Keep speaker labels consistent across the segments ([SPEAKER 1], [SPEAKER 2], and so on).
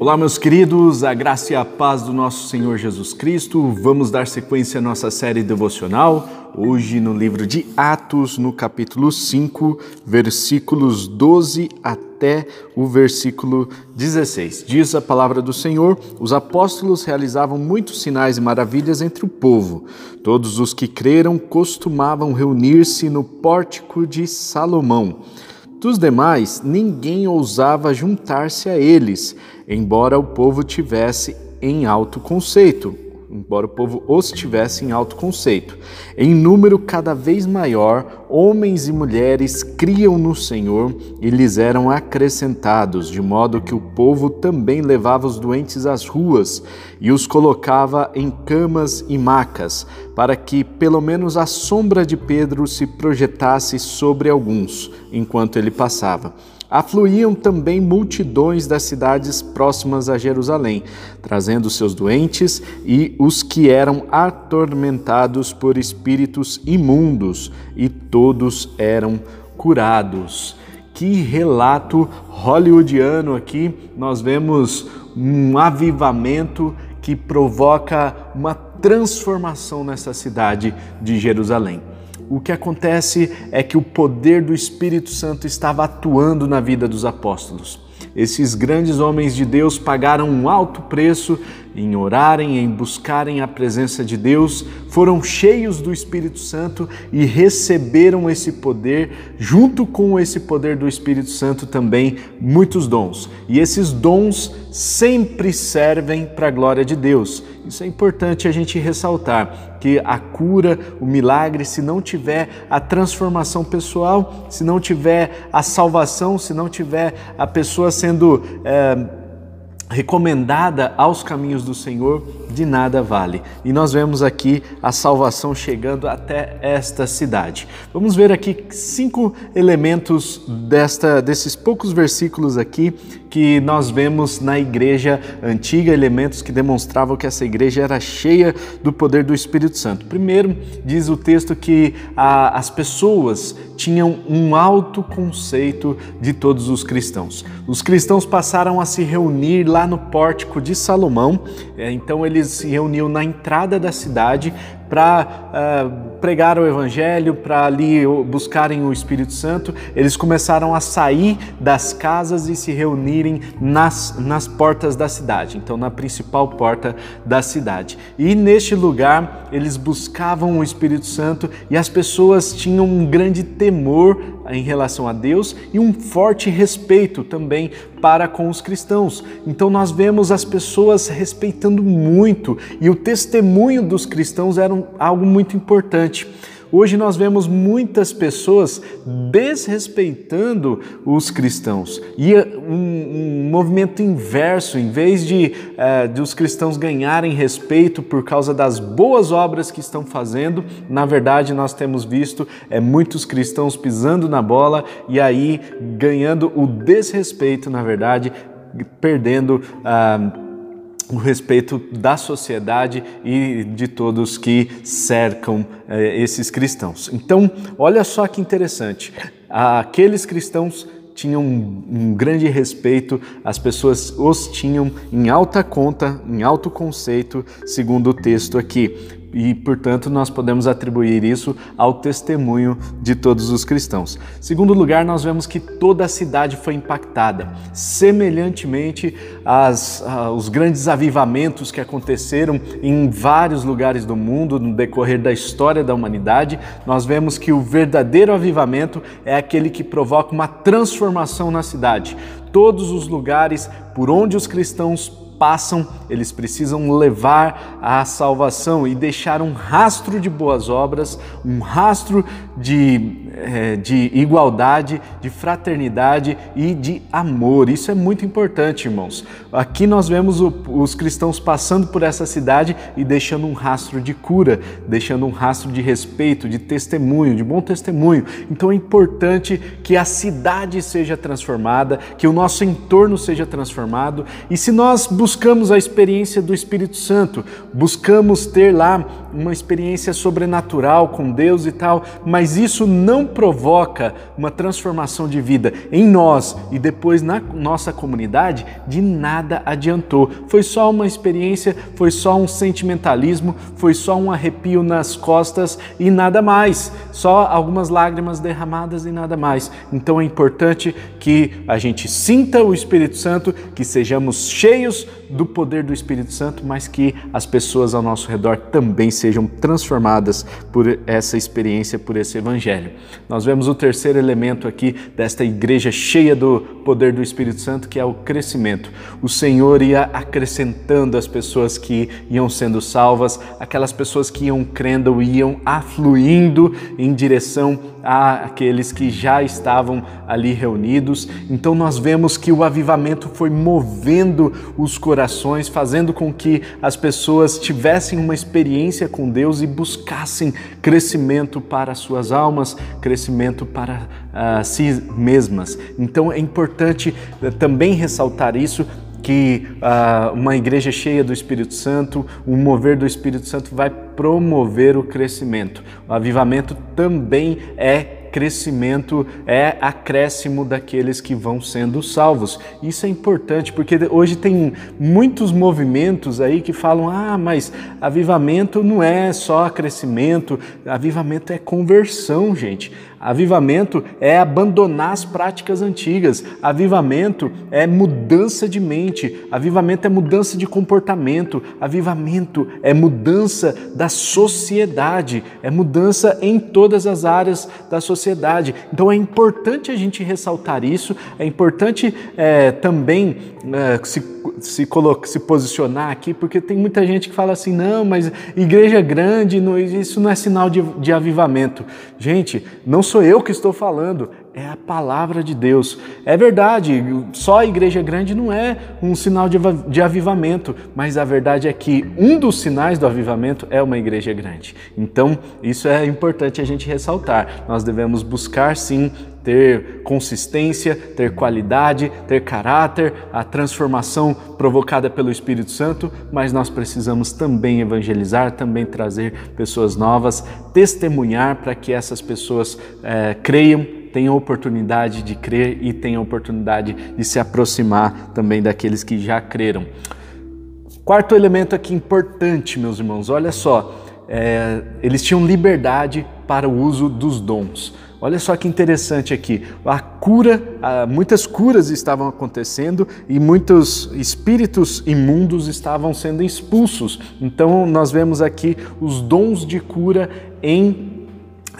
[SPEAKER 1] Olá, meus queridos, a graça e a paz do nosso Senhor Jesus Cristo. Vamos dar sequência à nossa série devocional, hoje no livro de Atos, no capítulo 5, versículos 12 até o versículo 16. Diz a palavra do Senhor: Os apóstolos realizavam muitos sinais e maravilhas entre o povo. Todos os que creram costumavam reunir-se no pórtico de Salomão. Dos demais, ninguém ousava juntar-se a eles, embora o povo tivesse em alto conceito, embora o povo os tivesse em alto conceito. Em número cada vez maior, homens e mulheres criam no Senhor e lhes eram acrescentados, de modo que o povo também levava os doentes às ruas e os colocava em camas e macas, para que pelo menos a sombra de Pedro se projetasse sobre alguns enquanto ele passava afluíam também multidões das cidades próximas a Jerusalém, trazendo seus doentes e os que eram atormentados por espíritos imundos, e todos eram curados. Que relato hollywoodiano aqui! Nós vemos um avivamento que provoca uma transformação nessa cidade de Jerusalém o que acontece é que o poder do Espírito Santo estava atuando na vida dos apóstolos. Esses grandes homens de Deus pagaram um alto preço em orarem, em buscarem a presença de Deus, foram cheios do Espírito Santo e receberam esse poder, junto com esse poder do Espírito Santo também muitos dons. E esses dons sempre servem para a glória de Deus. Isso é importante a gente ressaltar, que a cura, o milagre, se não tiver a transformação pessoal, se não tiver a salvação, se não tiver a pessoa sendo é, recomendada aos caminhos do Senhor, de nada vale. E nós vemos aqui a salvação chegando até esta cidade. Vamos ver aqui cinco elementos desta, desses poucos versículos aqui que nós vemos na igreja antiga, elementos que demonstravam que essa igreja era cheia do poder do Espírito Santo. Primeiro, diz o texto que a, as pessoas tinham um alto conceito de todos os cristãos. Os cristãos passaram a se reunir lá no pórtico de Salomão, é, então eles se reuniam na entrada da cidade para uh, ah, pregar o Evangelho, para ali buscarem o Espírito Santo, eles começaram a sair das casas e se reunirem nas, nas portas da cidade, então na principal porta da cidade. E neste lugar eles buscavam o Espírito Santo e as pessoas tinham um grande temor em relação a Deus e um forte respeito também para com os cristãos. Então nós vemos as pessoas respeitando muito e o testemunho dos cristãos era algo muito importante. Hoje nós vemos muitas pessoas desrespeitando os cristãos e um, um movimento inverso, em vez de, uh, de os cristãos ganharem respeito por causa das boas obras que estão fazendo, na verdade nós temos visto é, muitos cristãos pisando na bola e aí ganhando o desrespeito, na verdade, perdendo. Uh, o respeito da sociedade e de todos que cercam eh, esses cristãos. Então, olha só que interessante. Aqueles cristãos tinham um, um, grande respeito, as pessoas os tinham em alta conta, em alto conceito, segundo o texto aqui e, portanto, nós podemos atribuir isso ao testemunho de todos os cristãos. Segundo lugar, nós vemos que toda a cidade foi impactada. Semelhantemente aos os grandes avivamentos que aconteceram em vários lugares do mundo no decorrer da história da humanidade, nós vemos que o verdadeiro avivamento é aquele que provoca uma transformação na cidade. Todos os lugares por onde os cristãos passam, eles precisam levar a salvação e deixar um rastro de boas obras, um rastro de, é, de igualdade, de fraternidade e de amor. Isso é muito importante, irmãos. Aqui nós vemos os cristãos passando por essa cidade e deixando um rastro de cura, deixando um rastro de respeito, de testemunho, de bom testemunho. Então é importante que a cidade seja transformada, que o nosso entorno seja transformado e se nós buscamos buscamos a experiência do Espírito Santo, buscamos ter lá uma experiência sobrenatural com Deus e tal, mas isso não provoca uma transformação de vida em nós e depois na nossa comunidade, de nada adiantou. Foi só uma experiência, foi só um sentimentalismo, foi só um arrepio nas costas e nada mais, só algumas lágrimas derramadas e nada mais. Então é importante que a gente sinta o Espírito Santo, que sejamos cheios do poder do Espírito Santo, mas que as pessoas ao nosso redor também sejam transformadas por essa experiência, por esse evangelho. Nós vemos o terceiro elemento aqui desta igreja cheia do poder do Espírito Santo, que é o crescimento. O Senhor ia acrescentando as pessoas que iam sendo salvas, aquelas pessoas que iam crendo, iam afluindo em direção àqueles que já estavam ali reunidos. Então nós vemos que o avivamento foi movendo os corações, fazendo com que as pessoas tivessem uma experiência com Deus e buscassem crescimento para suas almas, crescimento para uh, si mesmas. Então é importante uh, também ressaltar isso que uh, uma igreja cheia do Espírito Santo, o mover do Espírito Santo vai promover o crescimento. O avivamento também é crescimento, é acréscimo daqueles que vão sendo salvos. Isso é importante porque hoje tem muitos movimentos aí que falam: ah, mas avivamento não é só crescimento, avivamento é conversão, gente. Avivamento é abandonar as práticas antigas. Avivamento é mudança de mente. Avivamento é mudança de comportamento. Avivamento é mudança da sociedade. É mudança em todas as áreas da sociedade. Então é importante a gente ressaltar isso. É importante é, também é, se, se, colocar, se posicionar aqui, porque tem muita gente que fala assim: não, mas igreja grande, não, isso não é sinal de, de avivamento. Gente, não sou eu que estou falando, é a palavra de Deus. É verdade, só a igreja grande não é um sinal de, de avivamento, mas a verdade é que um dos sinais do avivamento é uma igreja grande. Então, isso é importante a gente ressaltar. Nós devemos buscar sim ter consistência, ter qualidade, ter caráter, a transformação provocada pelo Espírito Santo, mas nós precisamos também evangelizar, também trazer pessoas novas, testemunhar para que essas pessoas é, creiam tenham oportunidade de crer e tenham oportunidade de se aproximar também daqueles que já creram. Quarto elemento aqui importante, meus irmãos, olha só, é, eles tinham liberdade para o uso dos dons. Olha só que interessante aqui. A cura, muitas curas estavam acontecendo e muitos espíritos imundos estavam sendo expulsos. Então nós vemos aqui os dons de cura em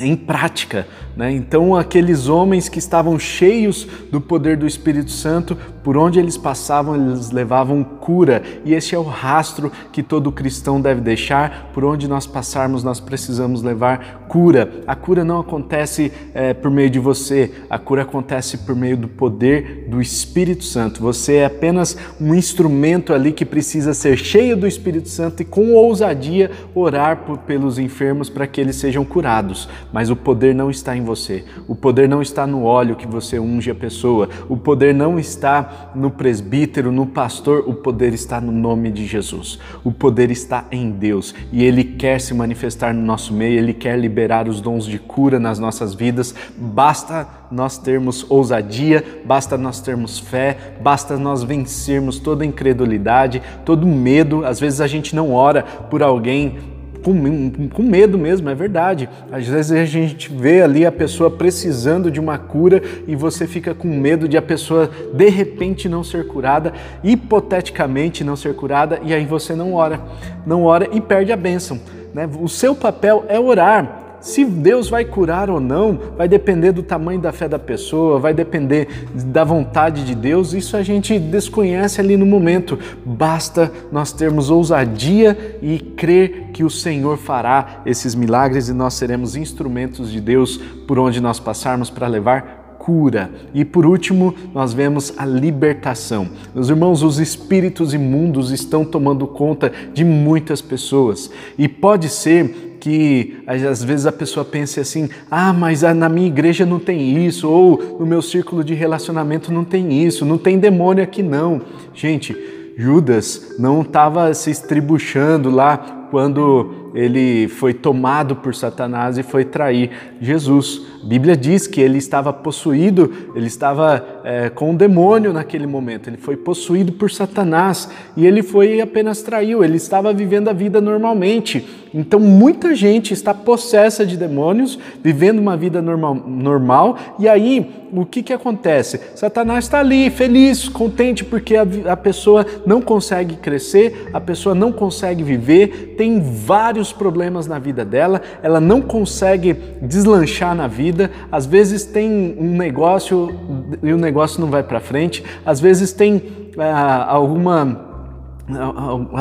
[SPEAKER 1] em prática. Né? Então, aqueles homens que estavam cheios do poder do Espírito Santo, por onde eles passavam, eles levavam cura. E esse é o rastro que todo cristão deve deixar. Por onde nós passarmos, nós precisamos levar cura. A cura não acontece é, por meio de você, a cura acontece por meio do poder do Espírito Santo. Você é apenas um instrumento ali que precisa ser cheio do Espírito Santo e com ousadia orar por, pelos enfermos para que eles sejam curados. Mas o poder não está em você. O poder não está no óleo que você unge a pessoa. O poder não está no presbítero, no pastor. O poder está no nome de Jesus. O poder está em Deus e Ele quer se manifestar no nosso meio. Ele quer liberar os dons de cura nas nossas vidas. Basta nós termos ousadia, basta nós termos fé, basta nós vencermos toda incredulidade, todo medo. Às vezes a gente não ora por alguém com, com medo mesmo, é verdade. Às vezes a gente vê ali a pessoa precisando de uma cura e você fica com medo de a pessoa de repente não ser curada, hipoteticamente não ser curada, e aí você não ora, não ora e perde a bênção. Né? O seu papel é orar, se Deus vai curar ou não, vai depender do tamanho da fé da pessoa, vai depender da vontade de Deus. Isso a gente desconhece ali no momento. Basta nós termos ousadia e crer que o Senhor fará esses milagres e nós seremos instrumentos de Deus por onde nós passarmos para levar cura. E por último, nós vemos a libertação. Meus irmãos, os espíritos imundos estão tomando conta de muitas pessoas e pode ser que às vezes a pessoa pense assim: ah, mas na minha igreja não tem isso, ou no meu círculo de relacionamento não tem isso, não tem demônio aqui não. Gente, Judas não estava se estribuchando lá quando ele foi tomado por Satanás e foi trair Jesus. A Bíblia diz que ele estava possuído, ele estava é, com um demônio naquele momento, ele foi possuído por Satanás e ele foi apenas traiu, ele estava vivendo a vida normalmente. Então muita gente está possessa de demônios, vivendo uma vida normal, normal e aí o que, que acontece? Satanás está ali, feliz, contente, porque a, a pessoa não consegue crescer, a pessoa não consegue viver, tem vários problemas na vida dela, ela não consegue deslanchar na vida, às vezes tem um negócio e o negócio não vai para frente, às vezes tem ah, alguma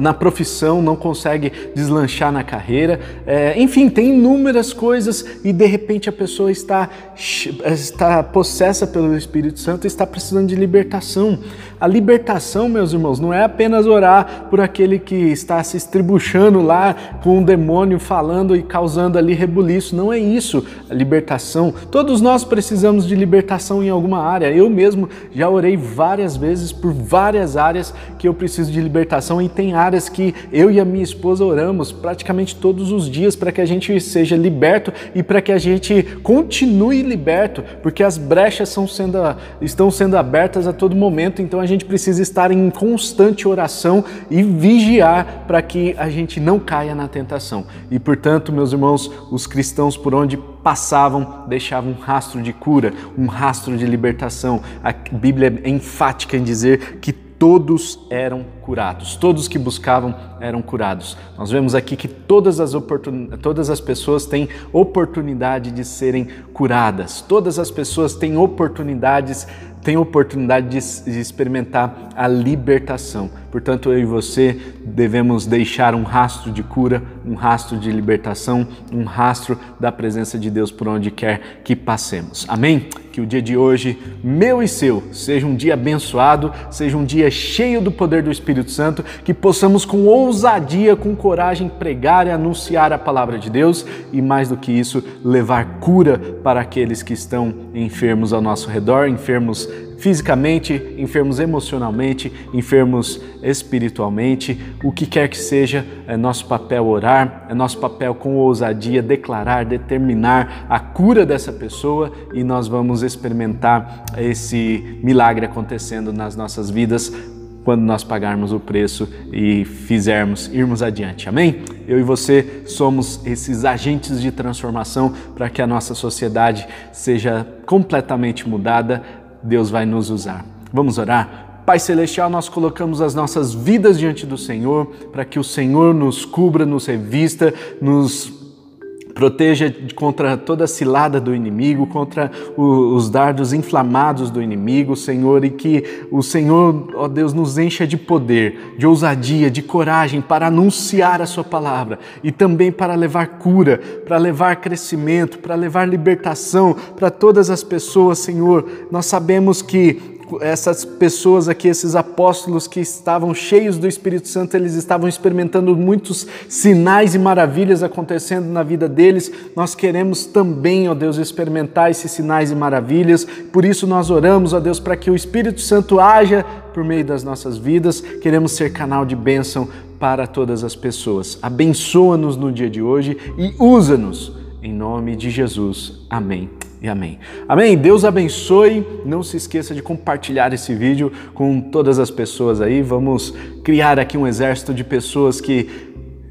[SPEAKER 1] na profissão, não consegue deslanchar na carreira, é, enfim, tem inúmeras coisas e de repente a pessoa está, está possessa pelo Espírito Santo e está precisando de libertação. A libertação, meus irmãos, não é apenas orar por aquele que está se estribuchando lá com um demônio falando e causando ali rebuliço, não é isso. A libertação, todos nós precisamos de libertação em alguma área. Eu mesmo já orei várias vezes por várias áreas que eu preciso de libertação e tem áreas que eu e a minha esposa oramos praticamente todos os dias para que a gente seja liberto e para que a gente continue liberto, porque as brechas são sendo, estão sendo abertas a todo momento, então a gente precisa estar em constante oração e vigiar para que a gente não caia na tentação. E portanto, meus irmãos, os cristãos por onde passavam deixavam um rastro de cura, um rastro de libertação. A Bíblia é enfática em dizer que todos eram curados, todos que buscavam eram curados. Nós vemos aqui que todas as, oportun... todas as pessoas têm oportunidade de serem curadas, todas as pessoas têm oportunidades têm oportunidade de, de experimentar a libertação. Portanto, eu e você devemos deixar um rastro de cura, um rastro de libertação, um rastro da presença de Deus por onde quer que passemos. Amém? Que o dia de hoje, meu e seu, seja um dia abençoado, seja um dia cheio do poder do Espírito Santo, que possamos com ousadia, com coragem pregar e anunciar a palavra de Deus e mais do que isso, levar cura para aqueles que estão enfermos ao nosso redor, enfermos fisicamente, enfermos emocionalmente, enfermos espiritualmente, o que quer que seja, é nosso papel orar, é nosso papel com ousadia declarar, determinar a cura dessa pessoa e nós vamos experimentar esse milagre acontecendo nas nossas vidas quando nós pagarmos o preço e fizermos irmos adiante. Amém? Eu e você somos esses agentes de transformação para que a nossa sociedade seja completamente mudada Deus vai nos usar. Vamos orar? Pai Celestial, nós colocamos as nossas vidas diante do Senhor para que o Senhor nos cubra, nos revista, nos proteja contra toda a cilada do inimigo, contra os dardos inflamados do inimigo, Senhor, e que o Senhor, ó Deus, nos encha de poder, de ousadia, de coragem para anunciar a Sua palavra e também para levar cura, para levar crescimento, para levar libertação para todas as pessoas, Senhor. Nós sabemos que essas pessoas aqui, esses apóstolos que estavam cheios do Espírito Santo, eles estavam experimentando muitos sinais e maravilhas acontecendo na vida deles. Nós queremos também, ó Deus, experimentar esses sinais e maravilhas. Por isso nós oramos, ó Deus, para que o Espírito Santo haja por meio das nossas vidas. Queremos ser canal de bênção para todas as pessoas. Abençoa-nos no dia de hoje e usa-nos. Em nome de Jesus. Amém e amém. Amém? Deus abençoe. Não se esqueça de compartilhar esse vídeo com todas as pessoas aí. Vamos criar aqui um exército de pessoas que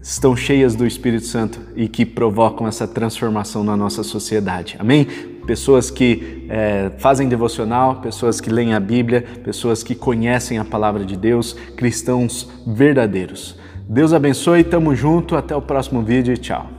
[SPEAKER 1] estão cheias do Espírito Santo e que provocam essa transformação na nossa sociedade. Amém? Pessoas que é, fazem devocional, pessoas que leem a Bíblia, pessoas que conhecem a palavra de Deus, cristãos verdadeiros. Deus abençoe, tamo junto, até o próximo vídeo e tchau.